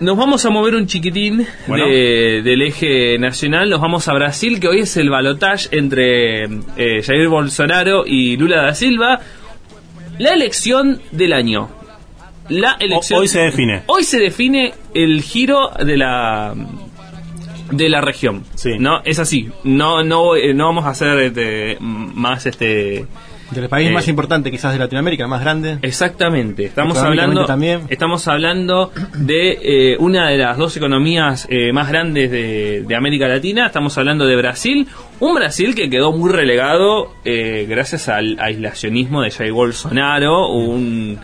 nos vamos a mover un chiquitín Bueno. de- del eje nacional, nos vamos a Brasil, que hoy es el balotaje entre eh, Jair Bolsonaro y Lula da Silva. La elección del año. La elección. hoy se define. Hoy se define el giro de la de la región. Sí. No, es así. No, no, eh, no vamos a hacer este, más este. Del país Eh, más importante quizás de Latinoamérica, más grande. Exactamente, estamos hablando también. estamos hablando de eh, una de las dos economías eh, más grandes de, de América Latina, estamos hablando de Brasil, un Brasil que quedó muy relegado eh, gracias al aislacionismo de Jair Bolsonaro, un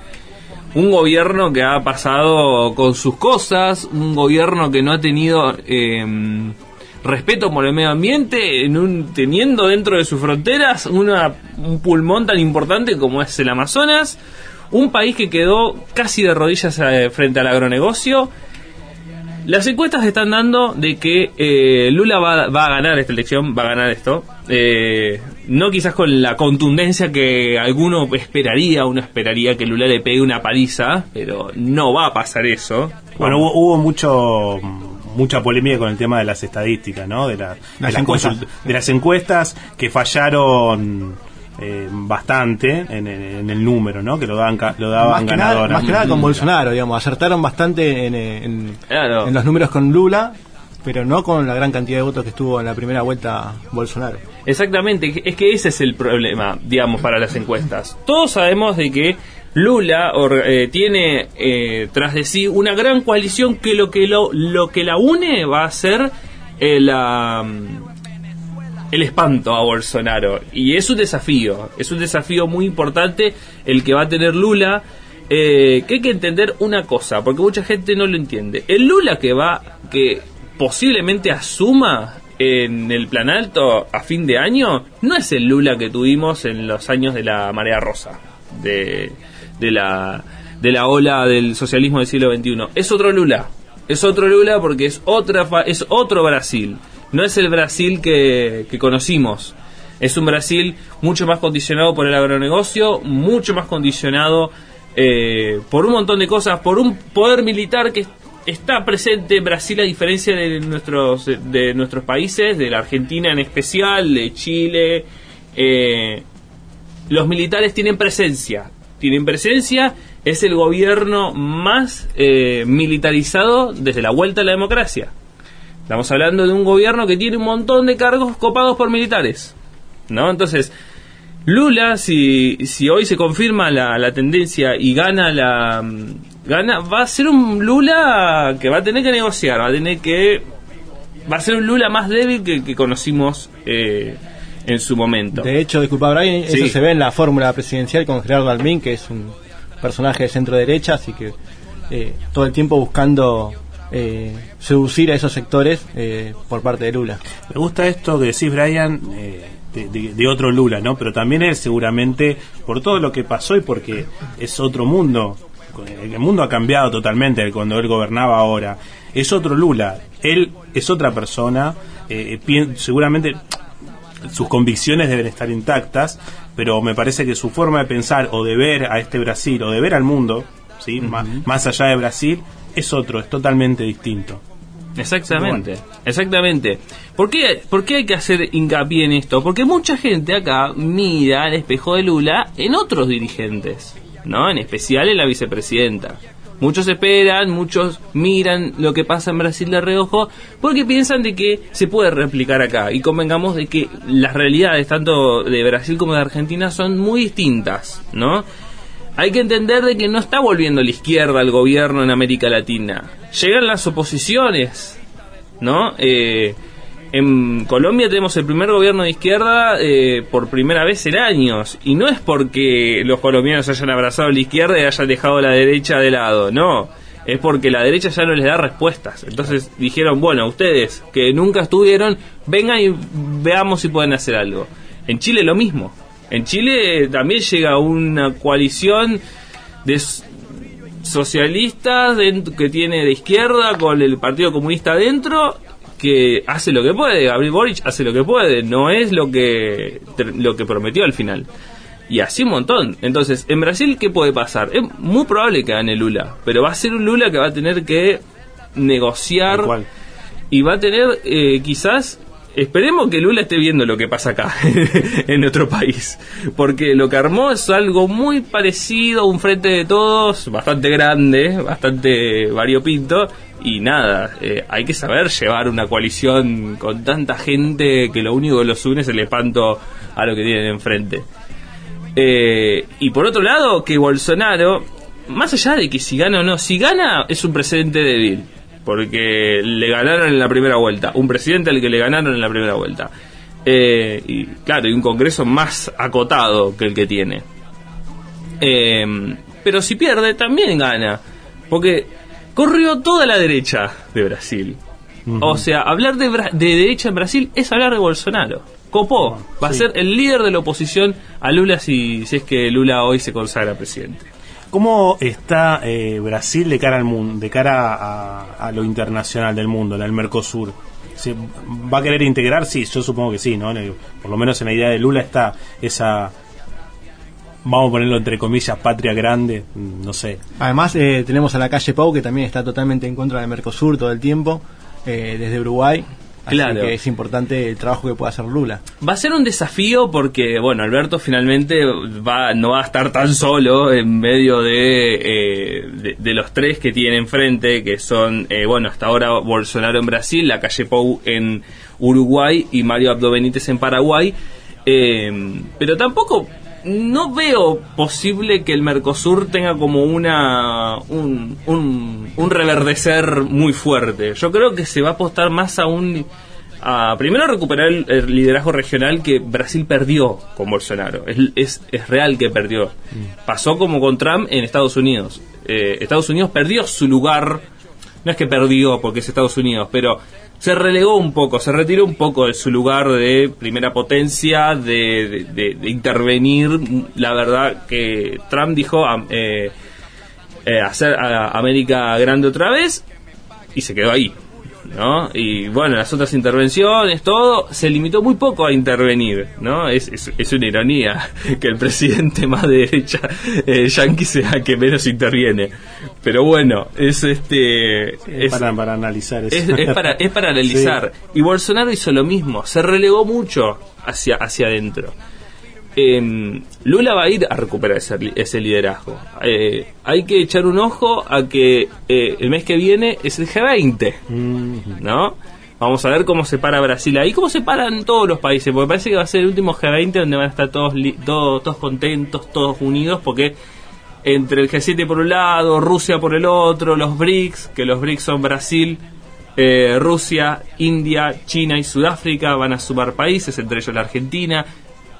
un gobierno que ha pasado con sus cosas, un gobierno que no ha tenido eh, respeto por el medio ambiente, en un, teniendo dentro de sus fronteras una, un pulmón tan importante como es el Amazonas, un país que quedó casi de rodillas eh, frente al agronegocio. Las encuestas están dando de que eh, Lula va, va a ganar esta elección, va a ganar esto. Eh, no quizás con la contundencia que alguno esperaría, uno esperaría que Lula le pegue una paliza, pero no va a pasar eso. Bueno, hubo, hubo mucho mucha polémica con el tema de las estadísticas, ¿no? De, la- de Las las, encuestas. consult- de las encuestas que fallaron eh, bastante en, el- en el número, ¿no? Que lo daban, ca- lo daban Más que, nada, más que nada con Bolsonaro, digamos. Acertaron bastante en, en- Claro. en los números con Lula, pero no con la gran cantidad de votos que estuvo en la primera vuelta Bolsonaro. Exactamente, es que ese es el problema, digamos, para las encuestas. Todos sabemos de que Lula or- eh, tiene eh, tras de sí una gran coalición que lo que lo, lo que la une va a ser eh, la, mm, el espanto a Bolsonaro y es un desafío, es un desafío muy importante el que va a tener Lula. eh, que hay que entender una cosa, porque mucha gente no lo entiende. El Lula que va, que posiblemente asuma en el plan alto a fin de año, no es el Lula que tuvimos en los años de la marea rosa, de, de la de la ola del socialismo del siglo XXI. Es otro Lula, es otro Lula porque es otra es otro Brasil. No es el Brasil que, que conocimos. Es un Brasil mucho más condicionado por el agronegocio, mucho más condicionado eh, por un montón de cosas, por un poder militar que está presente en Brasil a diferencia de nuestros de nuestros países, de la Argentina en especial, de Chile. eh, los militares tienen presencia, tienen presencia, es el gobierno más eh, militarizado desde la vuelta a la democracia. Estamos hablando de un gobierno que tiene un montón de cargos copados por militares. ¿No? Entonces, Lula, si, si hoy se confirma la, la tendencia y gana la. mm, gana Va a ser un Lula que va a tener que negociar, va a tener que. Va a ser un Lula más débil que, que conocimos eh, en su momento. De hecho, disculpa Brian, Sí. eso se ve en la fórmula presidencial con Gerardo Almín, que es un personaje de centro derecha, así que eh, todo el tiempo buscando eh, seducir a esos sectores eh, por parte de Lula. Me gusta esto que decís, Brian, eh, de, de- de otro Lula, ¿no? Pero también es seguramente por todo lo que pasó y porque es otro mundo. El mundo ha cambiado totalmente de cuando él gobernaba ahora. Es otro Lula. Él es otra persona. eh, pien- seguramente sus convicciones deben estar intactas, pero me parece que su forma de pensar o de ver a este Brasil o de ver al mundo, ¿sí? más, más allá de Brasil, es otro, es totalmente distinto. Exactamente, exactamente. ¿Por qué, ¿Por qué hay que hacer hincapié en esto? Porque mucha gente acá mira al espejo de Lula en otros dirigentes, ¿no? En especial en la vicepresidenta. Muchos esperan, muchos miran lo que pasa en Brasil de reojo porque piensan de que se puede replicar acá. Y convengamos de que las realidades tanto de Brasil como de Argentina son muy distintas, ¿no? Hay que entender de que no está volviendo la izquierda al gobierno en América Latina. Llegan las oposiciones, ¿no? Eh, en Colombia tenemos el primer gobierno de izquierda eh, por primera vez en años. Y no es porque los colombianos hayan abrazado la izquierda y hayan dejado la derecha de lado, no. Es porque la derecha ya no les da respuestas. Entonces dijeron, bueno, ustedes que nunca estuvieron, vengan y veamos si pueden hacer algo. En Chile lo mismo. En Chile también llega una coalición de socialistas que tiene de izquierda con el Partido Comunista adentro que hace lo que puede, Gabriel Boric hace lo que puede, no es lo que lo que prometió al final. Y así un montón. Entonces, en Brasil, ¿qué puede pasar? Es muy probable que gane Lula, pero va a ser un Lula que va a tener que negociar y va a tener eh, quizás esperemos que Lula esté viendo lo que pasa acá en nuestro país porque lo que armó es algo muy parecido a un frente de todos bastante grande bastante variopinto y nada eh, hay que saber llevar una coalición con tanta gente que lo único que los une es el espanto a lo que tienen enfrente. Eh, y por otro lado, que Bolsonaro, más allá de que si gana o no, si gana es un precedente débil, porque le ganaron en la primera vuelta, un presidente al que le ganaron en la primera vuelta. Eh, y claro, y un Congreso más acotado que el que tiene. Eh, pero si pierde, también gana, porque corrió toda la derecha de Brasil. O sea, hablar de, derecha en Brasil es hablar de Bolsonaro. Copó, va a ser el líder de la oposición a Lula si, si es que Lula hoy se consagra presidente. ¿Cómo está eh, Brasil de cara al mundo, de cara a, lo internacional del mundo, al Mercosur? ¿Se ¿Va a querer integrar? Sí, yo supongo que sí, ¿no? Por lo menos en la idea de Lula está esa, vamos a ponerlo entre comillas, patria grande, no sé. Además, eh, tenemos a la calle Pau, que también está totalmente en contra del Mercosur todo el tiempo, eh, desde Uruguay. Así Claro. que es importante el trabajo que pueda hacer Lula. Va a ser un desafío porque, bueno, Alberto finalmente va, no va a estar tan solo en medio de, eh, de, de los tres que tiene enfrente, que son, eh, bueno, hasta ahora Bolsonaro en Brasil, la calle Pou en Uruguay y Mario Abdo Benítez en Paraguay. Eh, pero tampoco no veo posible que el Mercosur tenga como una un, un, un reverdecer muy fuerte. Yo creo que se va a apostar más a un a primero recuperar el, el liderazgo regional que Brasil perdió con Bolsonaro. Es, es, es real que perdió. Pasó como con Trump en Estados Unidos. Eh, Estados Unidos perdió su lugar. No es que perdió porque es Estados Unidos, pero se relegó un poco, se retiró un poco de su lugar de primera potencia, de, intervenir. La verdad que Trump dijo eh, eh, hacer a América grande otra vez y se quedó ahí. ¿no? Y bueno, las otras intervenciones, todo, se limitó muy poco a intervenir, ¿no? Es, es, una ironía que el presidente más de derecha eh, yanqui sea que menos interviene. Pero bueno, es este... es- para, para analizar eso. es, es para, es para analizar. Y Bolsonaro hizo lo mismo, se relegó mucho hacia, hacia adentro. Em, Lula va a ir a recuperar ese, ese liderazgo. Eh, hay que echar un ojo a que eh, el mes que viene es el G20, Mm, ¿no? Vamos a ver cómo se para Brasil ahí, cómo se paran todos los países, porque parece que va a ser el último G20 donde van a estar todos, li- todos, todos contentos, todos unidos, porque entre el G7 por un lado, Rusia por el otro, los BRICS, que los BRICS son Brasil, eh, Rusia, India, China y Sudáfrica, van a sumar países, entre ellos la Argentina.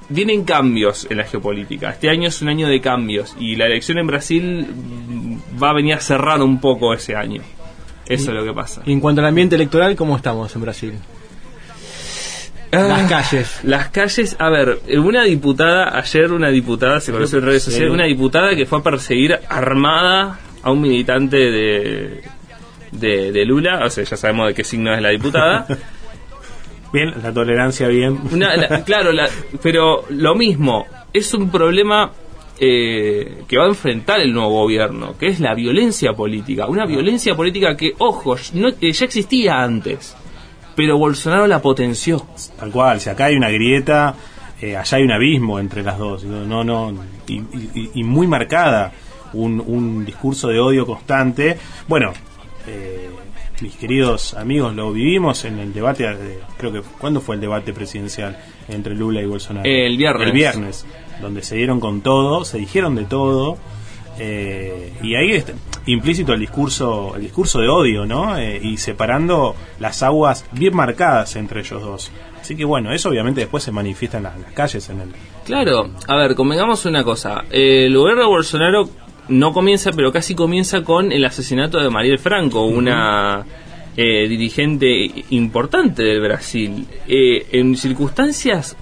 Vienen cambios en la geopolítica. Este año es un año de cambios y la elección en Brasil mm, va a venir a cerrar un poco ese año. Eso es lo que pasa. Y en cuanto al ambiente electoral, ¿cómo estamos en Brasil? Las calles. Las calles, a ver, una diputada, ayer una diputada, se conoció en redes sociales, una diputada que fue a perseguir armada a un militante de, de, de Lula, o sea, ya sabemos de qué signo es la diputada. Bien, la tolerancia bien. Una- la- claro, la- pero lo mismo, es un problema eh, que va a enfrentar el nuevo gobierno, que es la violencia política. Una violencia política que, ojo, no, eh, ya existía antes, pero Bolsonaro la potenció. Tal cual, si acá hay una grieta, eh, allá hay un abismo entre las dos, no, no, y, y- y muy marcada, un, un discurso de odio constante. Bueno, eh, mis queridos amigos, lo vivimos en el debate, de- creo que, ¿cuándo fue el debate presidencial entre Lula y Bolsonaro? El viernes. El viernes, donde se dieron con todo, se dijeron de todo. Eh, y ahí está implícito el discurso el discurso de odio no Eh, y separando las aguas bien marcadas entre ellos dos así que bueno eso obviamente después se manifiesta en, la- en las calles en el Claro, a ver, convengamos una cosa. Eh, el gobierno de Bolsonaro no comienza, pero casi comienza con el asesinato de Mariel Franco, una eh, dirigente importante del Brasil, eh, en circunstancias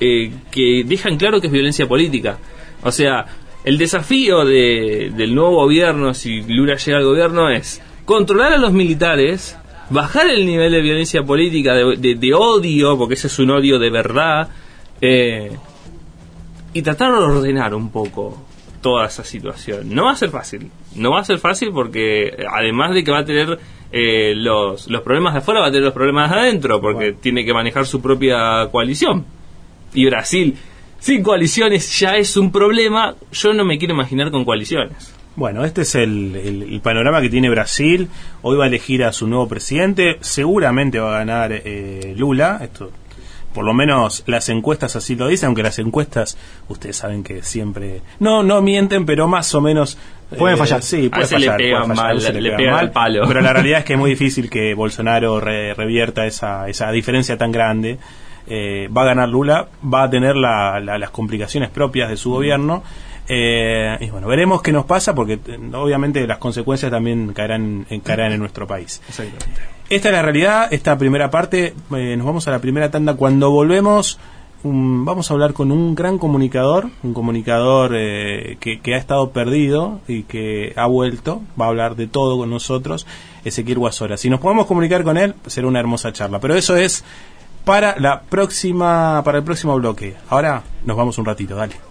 eh, que dejan claro que es violencia política. O sea, el desafío de- del nuevo gobierno, si Lula llega al gobierno, es controlar a los militares, bajar el nivel de violencia política, de, de- de odio, porque ese es un odio de verdad, eh, y tratar de ordenar un poco toda esa situación. No va a ser fácil, no va a ser fácil porque además de que va a tener eh, los, los problemas de afuera, va a tener los problemas de adentro, porque tiene que manejar su propia coalición. Y Brasil, sin coaliciones ya es un problema, yo no me quiero imaginar con coaliciones. Bueno, este es el, el, panorama que tiene Brasil. Hoy va a elegir a su nuevo presidente. Seguramente va a ganar eh, Lula. Esto, por lo menos las encuestas así lo dicen, aunque las encuestas, ustedes saben que siempre no no mienten, pero más o menos pueden fallar. Sí, puede fallar, le pegan mal, le, pegan mal, palo. Pero la realidad es que es muy difícil que Bolsonaro revierta esa esa diferencia tan grande. Eh, va a ganar Lula, va a tener las complicaciones propias de su gobierno eh, y bueno, veremos qué nos pasa porque eh, obviamente las consecuencias también caerán, caerán en nuestro país. Esta es la realidad, esta primera parte. Eh, nos vamos a la primera tanda. Cuando volvemos, vamos a hablar con un gran comunicador, un comunicador que, que, ha estado perdido y que ha vuelto. Va a hablar de todo con nosotros, Ezequiel Guasora. Si nos podemos comunicar con él, será una hermosa charla. Pero eso es para la próxima, para el próximo bloque. Ahora nos vamos un ratito, dale.